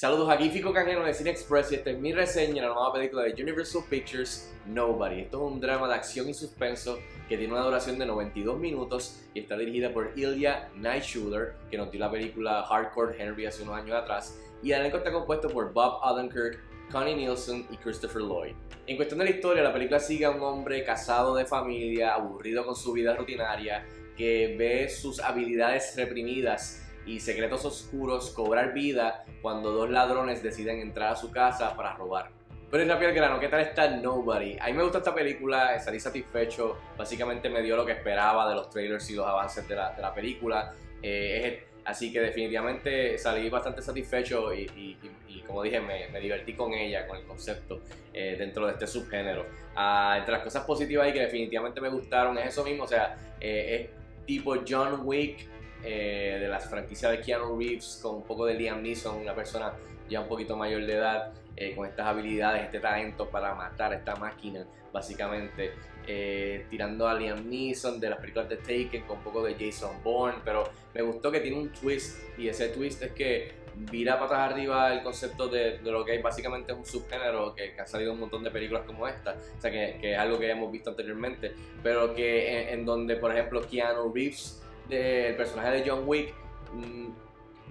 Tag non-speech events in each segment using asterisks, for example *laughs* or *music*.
Saludos, aquí Fico Cajeno de Cine Express y esta es mi reseña de la nueva película de Universal Pictures, Nobody. Esto es un drama de acción y suspenso que tiene una duración de 92 minutos y está dirigida por Ilya Nightshuler, que nos dio la película Hardcore Henry hace unos años atrás. Y el elenco está compuesto por Bob Odenkirk, Connie Nielsen y Christopher Lloyd. En cuestión de la historia, la película sigue a un hombre casado de familia, aburrido con su vida rutinaria, que ve sus habilidades reprimidas y secretos oscuros cobrar vida cuando dos ladrones deciden entrar a su casa para robar. Pero es rápido el grano, ¿qué tal está Nobody? A mí me gusta esta película, salí satisfecho, básicamente me dio lo que esperaba de los trailers y los avances de la, de la película. Eh, así que definitivamente salí bastante satisfecho y, como dije, me, me, divertí con ella, con el concepto eh, dentro de este subgénero. Ah, entre las cosas positivas y que definitivamente me gustaron es eso mismo, o sea, eh, es tipo John Wick eh, de las franquicias de Keanu Reeves con un poco de Liam Neeson, una persona ya un poquito mayor de edad, eh, con estas habilidades, este talento para matar esta máquina, básicamente. Eh, tirando a Liam Neeson de las películas de Taken con un poco de Jason Bourne, pero me gustó que tiene un twist y ese twist es que vira patas arriba el concepto de, lo que hay básicamente un subgénero que, que, ha salido un montón de películas como esta, o sea que, que es algo que hemos visto anteriormente, pero que en donde por ejemplo Keanu Reeves del personaje de John Wick mm,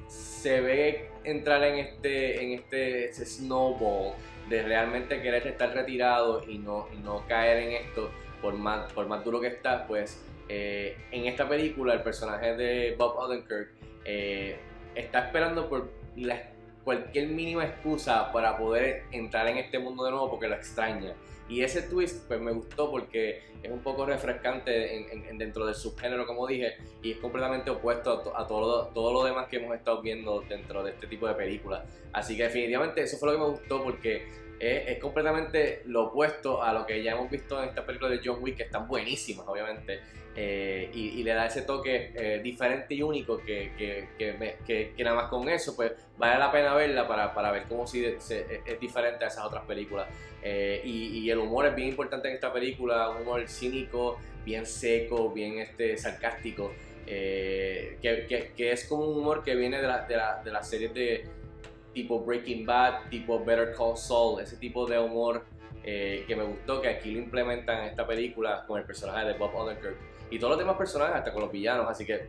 se ve entrar en este, en este, snowball de realmente querer estar retirado y no, no caer en esto por más, por más duro que está, pues eh, en esta película el personaje de Bob Odenkirk eh, está esperando por cualquier mínima excusa para poder entrar en este mundo de nuevo porque lo extraña. Y ese twist pues me gustó porque es un poco refrescante en, dentro del subgénero, como dije, y es completamente opuesto a, todo, todo lo demás que hemos estado viendo dentro de este tipo de películas. Así que definitivamente eso fue lo que me gustó porque es, completamente lo opuesto a lo que ya hemos visto en estas películas de John Wick, que están buenísimas, obviamente, eh, y, le da ese toque eh, diferente y único que, que, nada más con eso, pues vale la pena verla para, para ver cómo si es diferente a esas otras películas. Eh, y, el humor es bien importante en esta película, un humor cínico, bien seco, bien este, sarcástico, que, es como un humor que viene de la, de de la serie de tipo Breaking Bad, tipo Better Call Saul, ese tipo de humor eh, que me gustó, que aquí lo implementan en esta película con el personaje de Bob Odenkirk y todos los demás personajes, hasta con los villanos, así que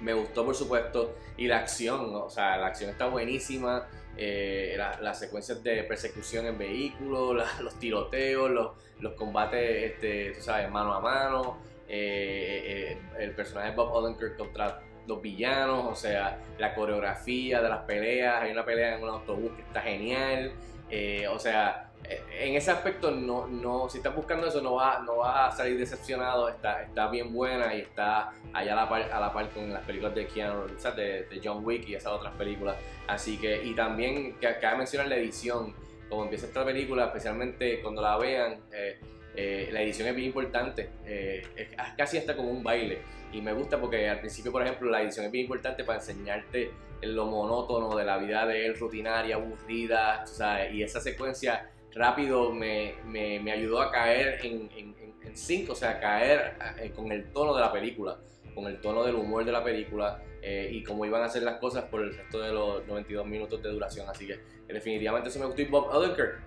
me gustó por supuesto y la acción, o sea, la acción está buenísima, eh, las secuencias de persecución en vehículos, *laughs* los tiroteos, los, combates, este, tú sabes, mano a mano, eh, el personaje de Bob Odenkirk contra los villanos, o sea, la coreografía de las peleas, hay una pelea en un autobús que está genial, eh, o sea, en ese aspecto no, no, si estás buscando eso no va, no va a salir decepcionado, está, está bien buena y está allá a la par, a la par con las películas de Keanu, de, de, John Wick y esas otras películas, así que, y también que acaba de mencionar la edición, como empieza esta película, especialmente cuando la vean, eh, eh, la edición es bien importante, casi hasta como un baile. Y me gusta porque al principio, por ejemplo, la edición es bien importante para enseñarte lo monótono de la vida de él, rutinaria, aburrida, y esa secuencia rápido me, me, me ayudó a caer en, en, en, sync, o sea, caer eh, con el tono de la película, con el tono del humor de la película y cómo iban a hacer las cosas por el resto de los 92 minutos de duración. Así que definitivamente eso me gustó. Y Bob Odenkirk,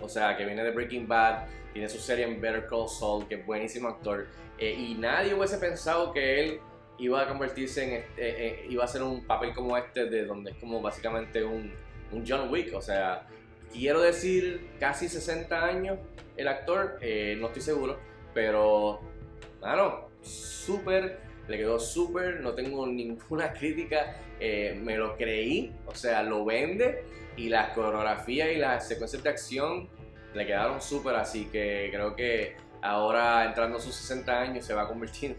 o sea, que viene de Breaking Bad, tiene su serie en Better Call Saul, que es buenísimo actor, eh, y nadie hubiese pensado que él iba a convertirse en, este, eh, eh, iba a hacer un papel como este, de donde es como básicamente un, un John Wick, o sea, quiero decir casi 60 años el actor, no estoy seguro, pero, bueno, súper, le quedó súper, no tengo ninguna *laughs* crítica, me lo creí, o sea, lo vende y las coreografías y las secuencias de acción le quedaron súper, así que creo que ahora entrando a sus 60 años se va a convertir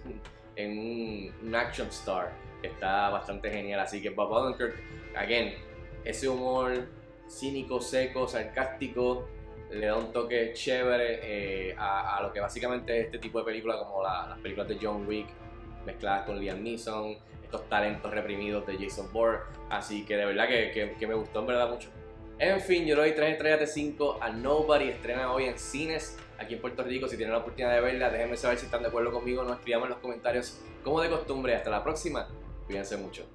en un, action star, está bastante genial, así que Bob Odenkirk, again, ese humor cínico, seco, sarcástico, le da un toque chévere eh, a, lo que básicamente es este tipo de películas como las películas de John Wick mezcladas con Liam Neeson, estos talentos reprimidos de Jason Bourne, así que de verdad que, que me gustó en verdad mucho. En fin, yo le doy 3 estrellas de 5 a Nobody. Estrena hoy en cines aquí en Puerto Rico. Si tienen la oportunidad de verla, déjenme saber si están de acuerdo conmigo. Nos escribamos en los comentarios como de costumbre. Hasta la próxima. Cuídense mucho.